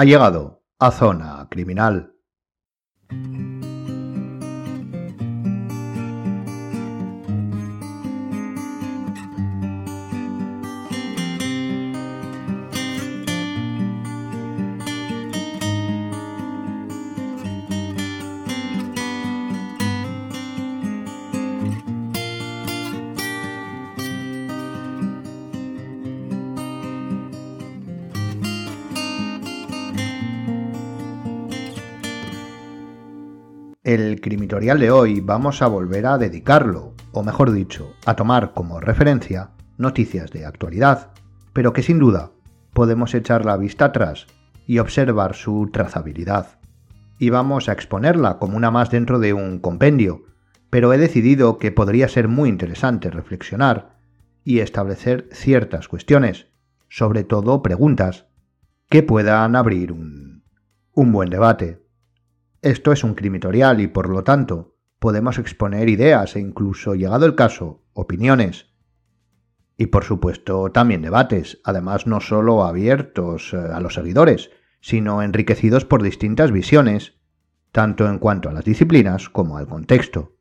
Ha llegado a Zona Criminal. Crimitorial de hoy vamos a volver a dedicarlo, o mejor dicho, a tomar como referencia noticias de actualidad, pero que sin duda podemos echar la vista atrás y observar su trazabilidad. Y vamos a exponerla como una más dentro de un compendio, pero he decidido que podría ser muy interesante reflexionar y establecer ciertas cuestiones, sobre todo preguntas, que puedan abrir un buen debate. Esto es un crimitorial y por lo tanto podemos exponer ideas e incluso, llegado el caso, opiniones. Y por supuesto también debates, además no solo abiertos eh, a los seguidores, sino enriquecidos por distintas visiones, tanto en cuanto a las disciplinas como al contexto.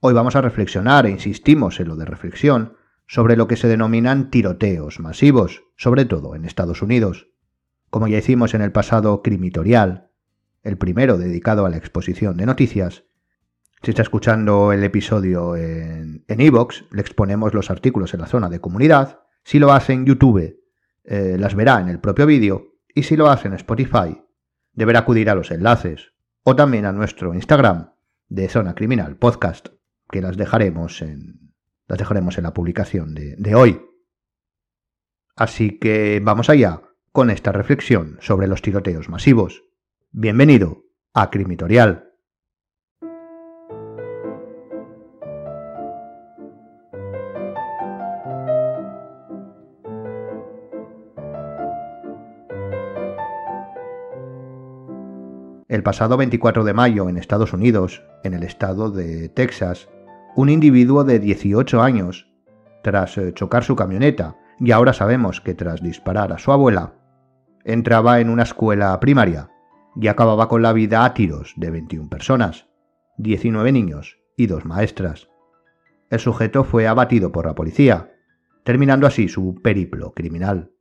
Hoy vamos a reflexionar, e insistimos en lo de reflexión, sobre lo que se denominan tiroteos masivos, sobre todo en Estados Unidos. Como ya hicimos en el pasado crimitorial, el primero dedicado a la exposición de noticias. Si está escuchando el episodio en Evox, le exponemos los artículos en la zona de comunidad. Si lo hace en YouTube, eh, las verá en el propio vídeo. Y si lo hace en Spotify, deberá acudir a los enlaces o también a nuestro Instagram de Zona Criminal Podcast, que las dejaremos en, las dejaremos en la publicación de, de hoy. Así que vamos allá con esta reflexión sobre los tiroteos masivos. Bienvenido a Crimitorial. El pasado 24 de mayo en Estados Unidos, en el estado de Texas, un individuo de 18 años, tras eh, chocar su camioneta, y ahora sabemos que tras disparar a su abuela, entraba en una escuela primaria y acababa con la vida a tiros de 21 personas, 19 niños y dos maestras. El sujeto fue abatido por la policía, terminando así su periplo criminal.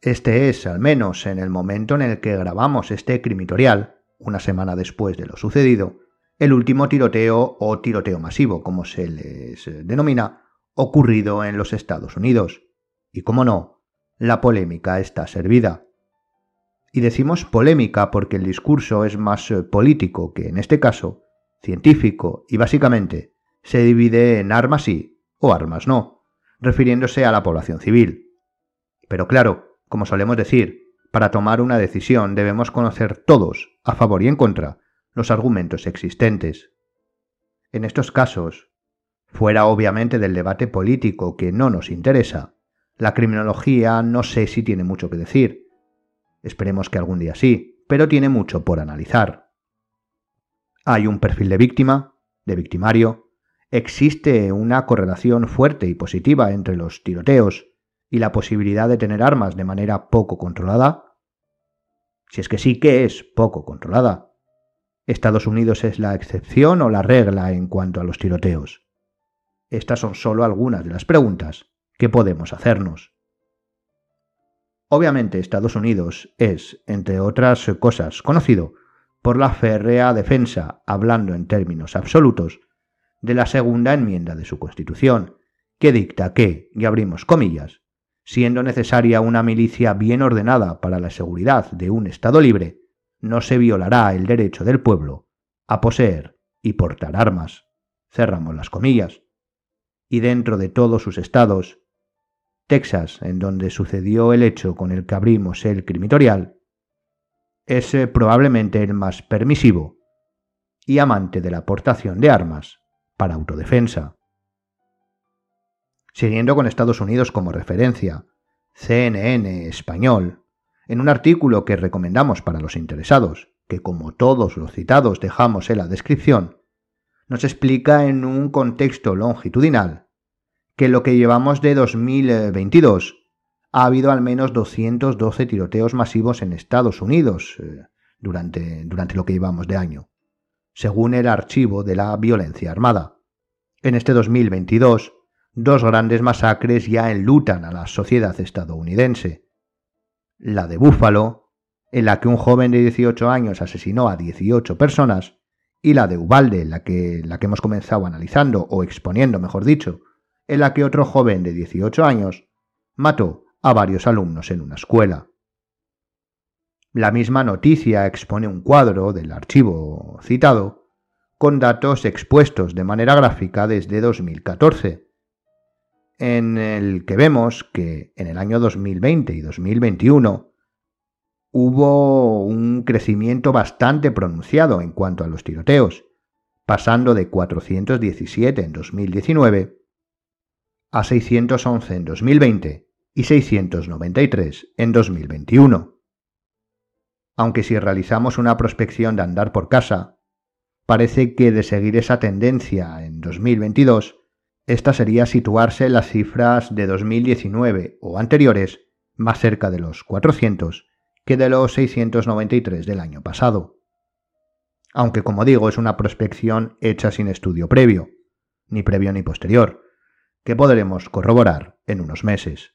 Este es, al menos en el momento en el que grabamos este crimitorial, una semana después de lo sucedido, el último tiroteo o tiroteo masivo, como se les denomina, ocurrido en los Estados Unidos. Y como no, la polémica está servida. Y decimos polémica porque el discurso es más eh, político que, en este caso, científico y básicamente se divide en armas sí o armas no, refiriéndose a la población civil. Pero claro, como solemos decir, para tomar una decisión debemos conocer todos, a favor y en contra, los argumentos existentes. En estos casos, fuera obviamente del debate político que no nos interesa, la criminología no sé si tiene mucho que decir, Esperemos que algún día sí, pero tiene mucho por analizar. Hay un perfil de víctima, de victimario, existe una correlación fuerte y positiva entre los tiroteos y la posibilidad de tener armas de manera poco controlada. Si es que sí que es poco controlada. ¿Estados Unidos es la excepción o la regla en cuanto a los tiroteos? Estas son solo algunas de las preguntas que podemos hacernos. Obviamente Estados Unidos es, entre otras cosas, conocido por la férrea defensa, hablando en términos absolutos, de la segunda enmienda de su Constitución, que dicta que, y abrimos comillas, siendo necesaria una milicia bien ordenada para la seguridad de un Estado libre, no se violará el derecho del pueblo a poseer y portar armas. Cerramos las comillas. Y dentro de todos sus estados, Texas, en donde sucedió el hecho con el que abrimos el crimitorial, es eh, probablemente el más permisivo y amante de la aportación de armas para autodefensa. Siguiendo con Estados Unidos como referencia, CNN español, en un artículo que recomendamos para los interesados, que como todos los citados dejamos en la descripción, nos explica en un contexto longitudinal que lo que llevamos de 2022 ha habido al menos 212 tiroteos masivos en Estados Unidos eh, durante, durante lo que llevamos de año, según el archivo de la violencia armada. En este 2022, dos grandes masacres ya enlutan a la sociedad estadounidense. La de Búfalo, en la que un joven de 18 años asesinó a 18 personas, y la de Ubalde, la que, la que hemos comenzado analizando, o exponiendo, mejor dicho, en la que otro joven de 18 años mató a varios alumnos en una escuela. La misma noticia expone un cuadro del archivo citado con datos expuestos de manera gráfica desde 2014, en el que vemos que en el año 2020 y 2021 hubo un crecimiento bastante pronunciado en cuanto a los tiroteos, pasando de 417 en 2019 a 611 en 2020 y 693 en 2021. Aunque si realizamos una prospección de andar por casa, parece que de seguir esa tendencia en 2022, esta sería situarse en las cifras de 2019 o anteriores más cerca de los 400 que de los 693 del año pasado. Aunque como digo es una prospección hecha sin estudio previo, ni previo ni posterior, que podremos corroborar en unos meses.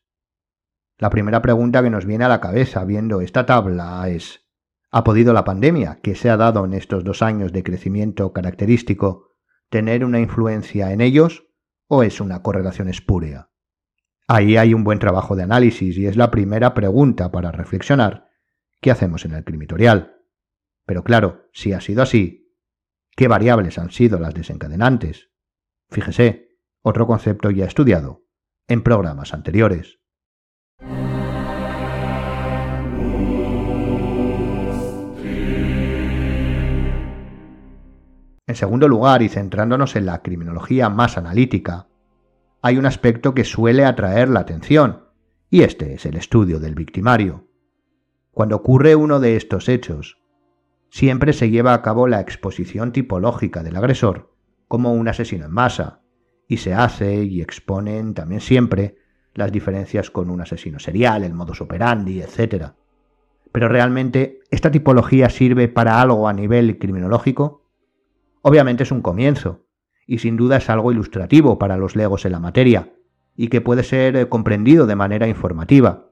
La primera pregunta que nos viene a la cabeza viendo esta tabla es ¿Ha podido la pandemia, que se ha dado en estos dos años de crecimiento característico, tener una influencia en ellos o es una correlación espúrea? Ahí hay un buen trabajo de análisis y es la primera pregunta para reflexionar ¿qué hacemos en el crimitorial? Pero claro, si ha sido así, ¿qué variables han sido las desencadenantes? Fíjese, otro concepto ya estudiado en programas anteriores. En segundo lugar, y centrándonos en la criminología más analítica, hay un aspecto que suele atraer la atención, y este es el estudio del victimario. Cuando ocurre uno de estos hechos, siempre se lleva a cabo la exposición tipológica del agresor como un asesino en masa, y se hace y exponen también siempre las diferencias con un asesino serial, el modus operandi, etc. Pero realmente, ¿esta tipología sirve para algo a nivel criminológico? Obviamente es un comienzo, y sin duda es algo ilustrativo para los legos en la materia, y que puede ser comprendido de manera informativa,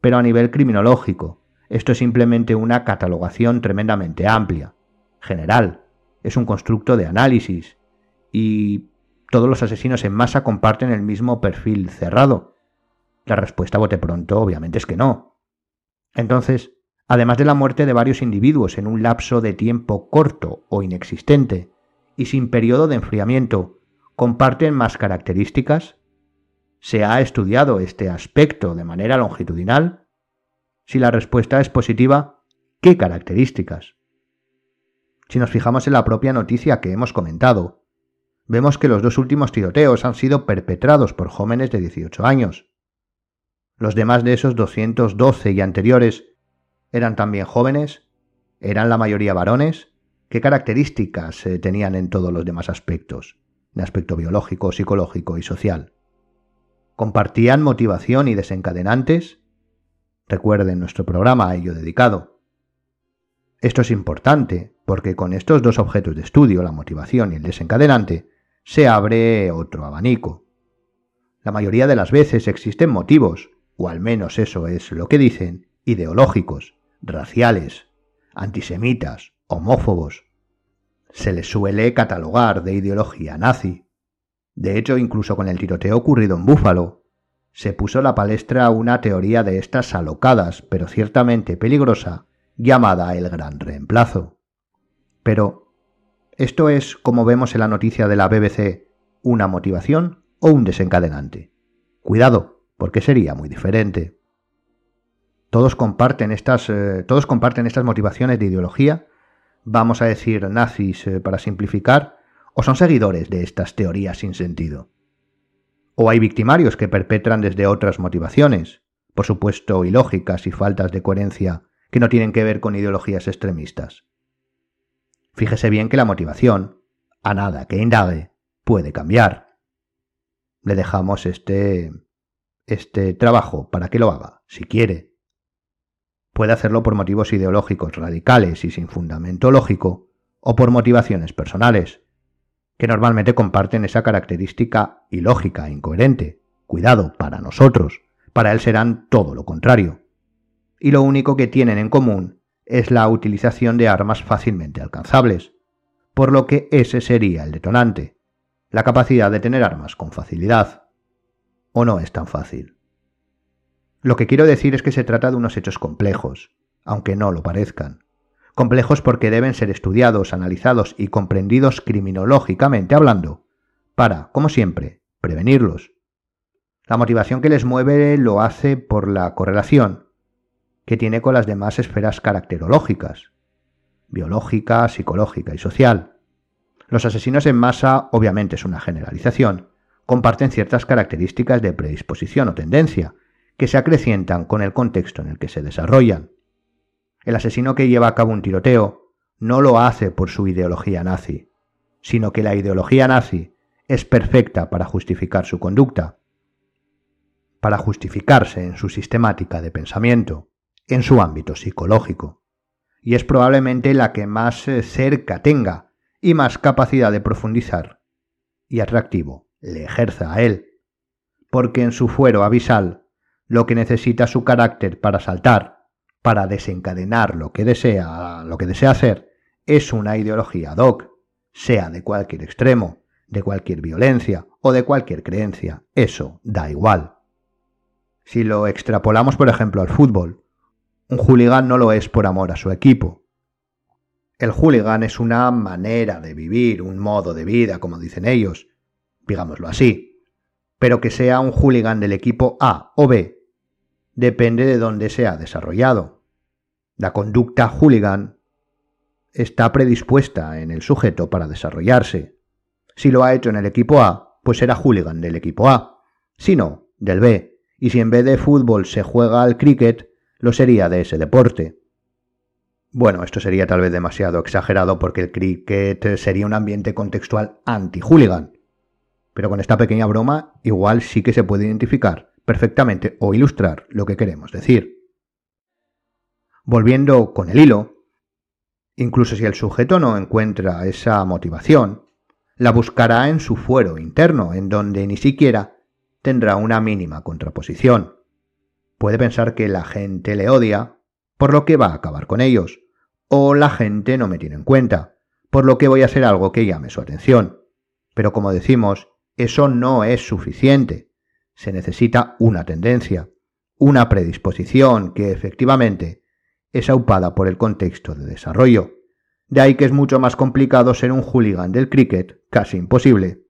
pero a nivel criminológico, esto es simplemente una catalogación tremendamente amplia, general, es un constructo de análisis y todos los asesinos en masa comparten el mismo perfil cerrado. La respuesta bote pronto obviamente es que no. Entonces, además de la muerte de varios individuos en un lapso de tiempo corto o inexistente y sin periodo de enfriamiento, ¿comparten más características? ¿Se ha estudiado este aspecto de manera longitudinal? Si la respuesta es positiva, ¿qué características? Si nos fijamos en la propia noticia que hemos comentado, vemos que los dos últimos tiroteos han sido perpetrados por jóvenes de 18 años. Los demás de esos 212 y anteriores eran también jóvenes, eran la mayoría varones. ¿Qué características eh, tenían en todos los demás aspectos, en aspecto biológico, psicológico y social? ¿Compartían motivación y desencadenantes? Recuerden nuestro programa a ello dedicado. Esto es importante porque con estos dos objetos de estudio, la motivación y el desencadenante, se abre otro abanico. La mayoría de las veces existen motivos, o al menos eso es lo que dicen, ideológicos, raciales, antisemitas, homófobos. Se les suele catalogar de ideología nazi. De hecho, incluso con el tiroteo ocurrido en Búfalo, se puso la palestra una teoría de estas alocadas, pero ciertamente peligrosa, llamada el gran reemplazo. Pero, ¿esto es, como vemos en la noticia de la BBC, una motivación o un desencadenante? Cuidado, porque sería muy diferente. Todos comparten estas, eh, todos comparten estas motivaciones de ideología, vamos a decir nazis eh, para simplificar, o son seguidores de estas teorías sin sentido. O hay victimarios que perpetran desde otras motivaciones, por supuesto ilógicas y faltas de coherencia que no tienen que ver con ideologías extremistas. Fíjese bien que la motivación, a nada que indague, puede cambiar. Le dejamos este este trabajo para que lo haga, si quiere. Puede hacerlo por motivos ideológicos radicales y sin fundamento lógico, o por motivaciones personales, que normalmente comparten esa característica ilógica, incoherente. Cuidado, para nosotros, para él serán todo lo contrario. Y lo único que tienen en común es la utilización de armas fácilmente alcanzables, por lo que ese sería el detonante, la capacidad de tener armas con facilidad. ¿O no es tan fácil? Lo que quiero decir es que se trata de unos hechos complejos, aunque no lo parezcan. Complejos porque deben ser estudiados, analizados y comprendidos criminológicamente hablando, para, como siempre, prevenirlos. La motivación que les mueve lo hace por la correlación que tiene con las demás esferas caracterológicas, biológica, psicológica y social. Los asesinos en masa, obviamente es una generalización, comparten ciertas características de predisposición o tendencia, que se acrecientan con el contexto en el que se desarrollan. El asesino que lleva a cabo un tiroteo no lo hace por su ideología nazi, sino que la ideología nazi es perfecta para justificar su conducta, para justificarse en su sistemática de pensamiento en su ámbito psicológico, y es probablemente la que más eh, cerca tenga y más capacidad de profundizar y atractivo le ejerza a él, porque en su fuero abisal lo que necesita su carácter para saltar, para desencadenar lo que desea, lo que desea hacer, es una ideología ad hoc, sea de cualquier extremo, de cualquier violencia o de cualquier creencia, eso da igual. Si lo extrapolamos, por ejemplo, al fútbol, un hooligan no lo es por amor a su equipo. El hooligan es una manera de vivir, un modo de vida, como dicen ellos, digámoslo así. Pero que sea un hooligan del equipo A o B depende de dónde se ha desarrollado. La conducta hooligan está predispuesta en el sujeto para desarrollarse. Si lo ha hecho en el equipo A, pues será hooligan del equipo A. Si no, del B. Y si en vez de fútbol se juega al cricket, lo sería de ese deporte. Bueno, esto sería tal vez demasiado exagerado porque el cricket sería un ambiente contextual anti-hooligan. Pero con esta pequeña broma igual sí que se puede identificar perfectamente o ilustrar lo que queremos decir. Volviendo con el hilo, incluso si el sujeto no encuentra esa motivación, la buscará en su fuero interno, en donde ni siquiera tendrá una mínima contraposición puede pensar que la gente le odia, por lo que va a acabar con ellos, o la gente no me tiene en cuenta, por lo que voy a hacer algo que llame su atención. Pero como decimos, eso no es suficiente. Se necesita una tendencia, una predisposición que efectivamente es aupada por el contexto de desarrollo. De ahí que es mucho más complicado ser un hooligan del cricket, casi imposible,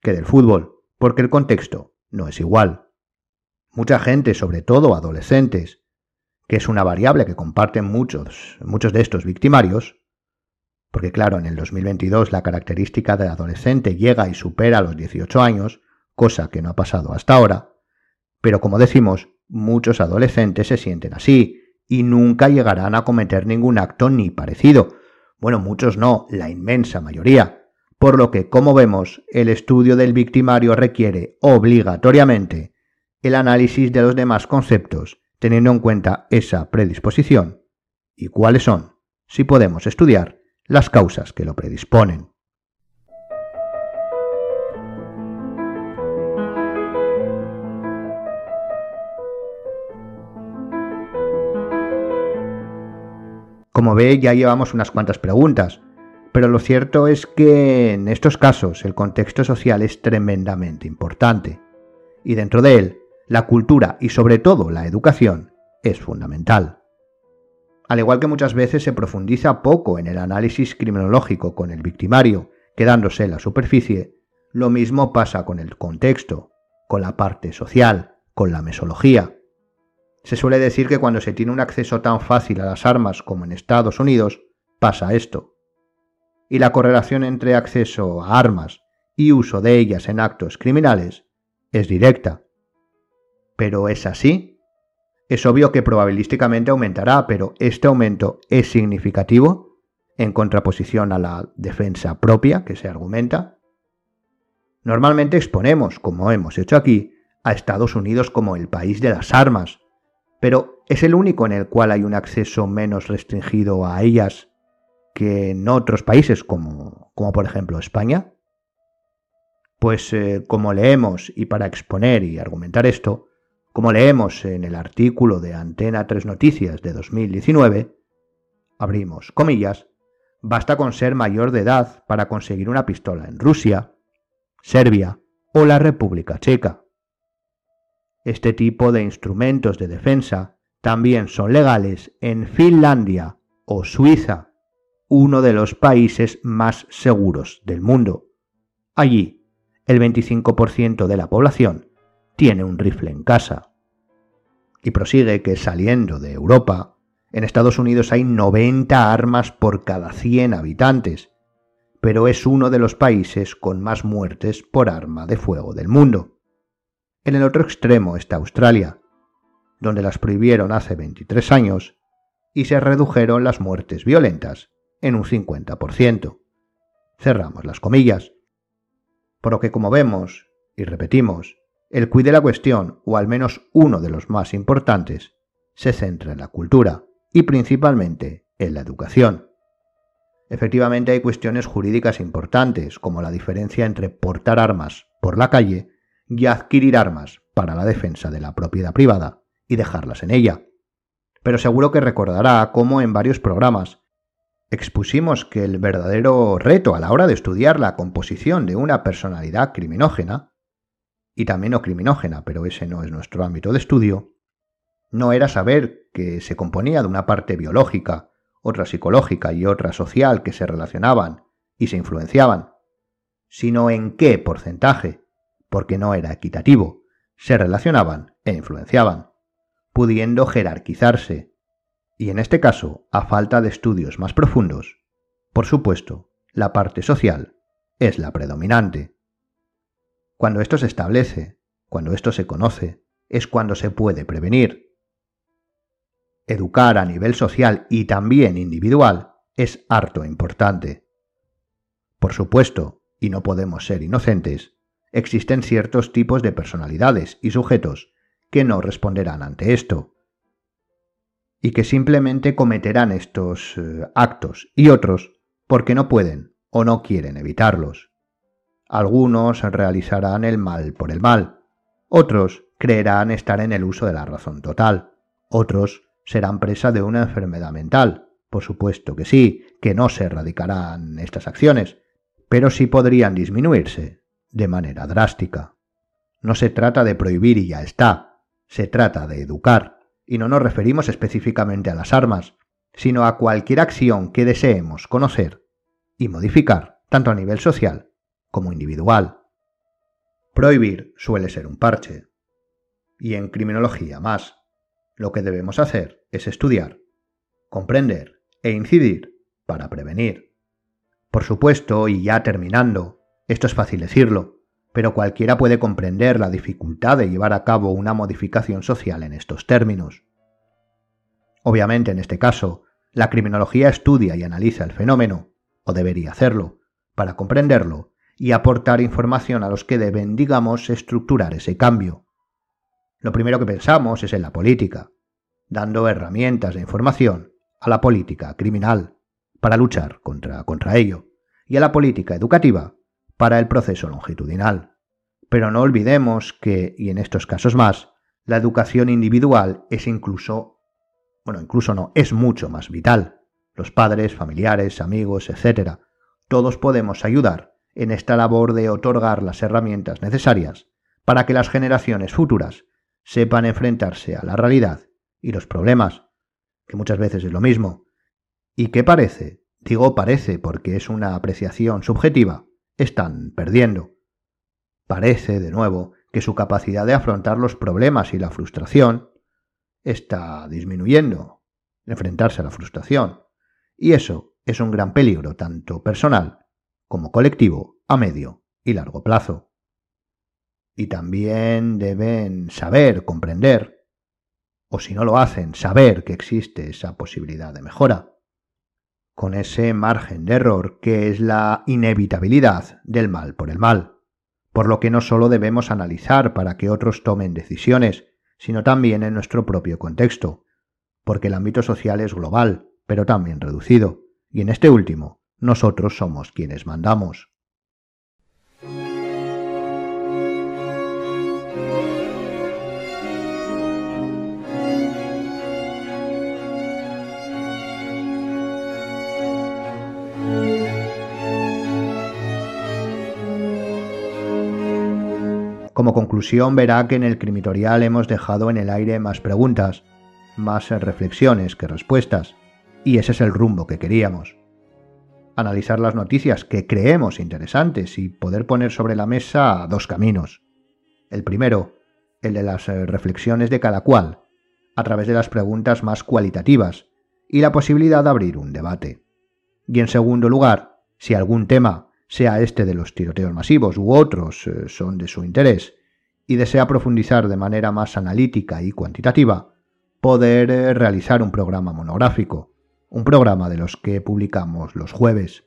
que del fútbol, porque el contexto no es igual. Mucha gente, sobre todo adolescentes, que es una variable que comparten muchos, muchos de estos victimarios, porque claro, en el 2022 la característica de adolescente llega y supera los 18 años, cosa que no ha pasado hasta ahora, pero como decimos, muchos adolescentes se sienten así y nunca llegarán a cometer ningún acto ni parecido. Bueno, muchos no, la inmensa mayoría. Por lo que, como vemos, el estudio del victimario requiere obligatoriamente el análisis de los demás conceptos, teniendo en cuenta esa predisposición. Y cuáles son, si podemos estudiar, las causas que lo predisponen. Como ve, ya llevamos unas cuantas preguntas, pero lo cierto es que en estos casos el contexto social es tremendamente importante, y dentro de él la cultura y sobre todo la educación es fundamental. Al igual que muchas veces se profundiza poco en el análisis criminológico con el victimario, quedándose en la superficie, lo mismo pasa con el contexto, con la parte social, con la mesología. Se suele decir que cuando se tiene un acceso tan fácil a las armas como en Estados Unidos, pasa esto. Y la correlación entre acceso a armas y uso de ellas en actos criminales es directa. ¿Pero es así? Es obvio que probabilísticamente aumentará, pero este aumento es significativo en contraposición a la defensa propia que se argumenta. Normalmente exponemos, como hemos hecho aquí, a Estados Unidos como el país de las armas, pero ¿es el único en el cual hay un acceso menos restringido a ellas que en otros países como, como por ejemplo España? Pues eh, como leemos, y para exponer y argumentar esto, como leemos en el artículo de Antena 3 Noticias de 2019, abrimos comillas, basta con ser mayor de edad para conseguir una pistola en Rusia, Serbia o la República Checa. Este tipo de instrumentos de defensa también son legales en Finlandia o Suiza, uno de los países más seguros del mundo. Allí el 25% de la población tiene un rifle en casa. Y prosigue que saliendo de Europa, en Estados Unidos hay 90 armas por cada 100 habitantes, pero es uno de los países con más muertes por arma de fuego del mundo. En el otro extremo está Australia, donde las prohibieron hace 23 años y se redujeron las muertes violentas en un 50%. Cerramos las comillas. Por lo que como vemos, y repetimos, el cuide de la cuestión, o al menos uno de los más importantes, se centra en la cultura y principalmente en la educación. Efectivamente hay cuestiones jurídicas importantes, como la diferencia entre portar armas por la calle y adquirir armas para la defensa de la propiedad privada y dejarlas en ella. Pero seguro que recordará cómo en varios programas expusimos que el verdadero reto a la hora de estudiar la composición de una personalidad criminógena, y también no criminógena, pero ese no es nuestro ámbito de estudio, no era saber que se componía de una parte biológica, otra psicológica y otra social que se relacionaban y se influenciaban, sino en qué porcentaje, porque no era equitativo, se relacionaban e influenciaban, pudiendo jerarquizarse y en este caso, a falta de estudios más profundos, por supuesto, la parte social es la predominante. Cuando esto se establece, cuando esto se conoce, es cuando se puede prevenir. Educar a nivel social y también individual es harto importante. Por supuesto, y no podemos ser inocentes, existen ciertos tipos de personalidades y sujetos que no responderán ante esto, y que simplemente cometerán estos eh, actos y otros porque no pueden o no quieren evitarlos. Algunos realizarán el mal por el mal, otros creerán estar en el uso de la razón total, otros serán presa de una enfermedad mental, por supuesto que sí, que no se erradicarán estas acciones, pero sí podrían disminuirse de manera drástica. No se trata de prohibir y ya está, se trata de educar. Y no nos referimos específicamente a las armas, sino a cualquier acción que deseemos conocer y modificar, tanto a nivel social como individual. Prohibir suele ser un parche. Y en criminología más. Lo que debemos hacer es estudiar, comprender e incidir para prevenir. Por supuesto, y ya terminando, esto es fácil decirlo, pero cualquiera puede comprender la dificultad de llevar a cabo una modificación social en estos términos. Obviamente, en este caso, la criminología estudia y analiza el fenómeno, o debería hacerlo, para comprenderlo y aportar información a los que deben, digamos, estructurar ese cambio. Lo primero que pensamos es en la política, dando herramientas de información a la política criminal para luchar contra, contra ello, y a la política educativa para el proceso longitudinal. Pero no olvidemos que, y en estos casos más, la educación individual es incluso, bueno, incluso no, es mucho más vital. Los padres, familiares, amigos, etc., todos podemos ayudar en esta labor de otorgar las herramientas necesarias para que las generaciones futuras sepan enfrentarse a la realidad y los problemas, que muchas veces es lo mismo, y que parece, digo parece porque es una apreciación subjetiva, están perdiendo. Parece, de nuevo, que su capacidad de afrontar los problemas y la frustración está disminuyendo, enfrentarse a la frustración. Y eso es un gran peligro tanto personal como colectivo a medio y largo plazo. Y también deben saber, comprender, o si no lo hacen, saber que existe esa posibilidad de mejora con ese margen de error que es la inevitabilidad del mal por el mal, por lo que no solo debemos analizar para que otros tomen decisiones, sino también en nuestro propio contexto, porque el ámbito social es global, pero también reducido, y en este último, nosotros somos quienes mandamos. Como conclusión verá que en el crimitorial hemos dejado en el aire más preguntas, más reflexiones que respuestas, y ese es el rumbo que queríamos. Analizar las noticias que creemos interesantes y poder poner sobre la mesa dos caminos. El primero, el de las reflexiones de cada cual, a través de las preguntas más cualitativas, y la posibilidad de abrir un debate. Y en segundo lugar, si algún tema sea este de los tiroteos masivos u otros eh, son de su interés, y desea profundizar de manera más analítica y cuantitativa, poder eh, realizar un programa monográfico, un programa de los que publicamos los jueves.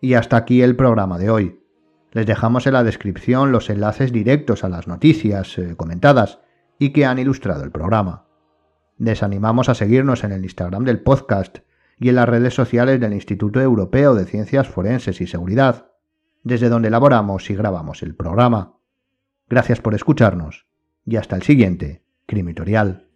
Y hasta aquí el programa de hoy. Les dejamos en la descripción los enlaces directos a las noticias eh, comentadas y que han ilustrado el programa. Les animamos a seguirnos en el Instagram del podcast y en las redes sociales del Instituto Europeo de Ciencias Forenses y Seguridad, desde donde elaboramos y grabamos el programa. Gracias por escucharnos y hasta el siguiente Crimitorial.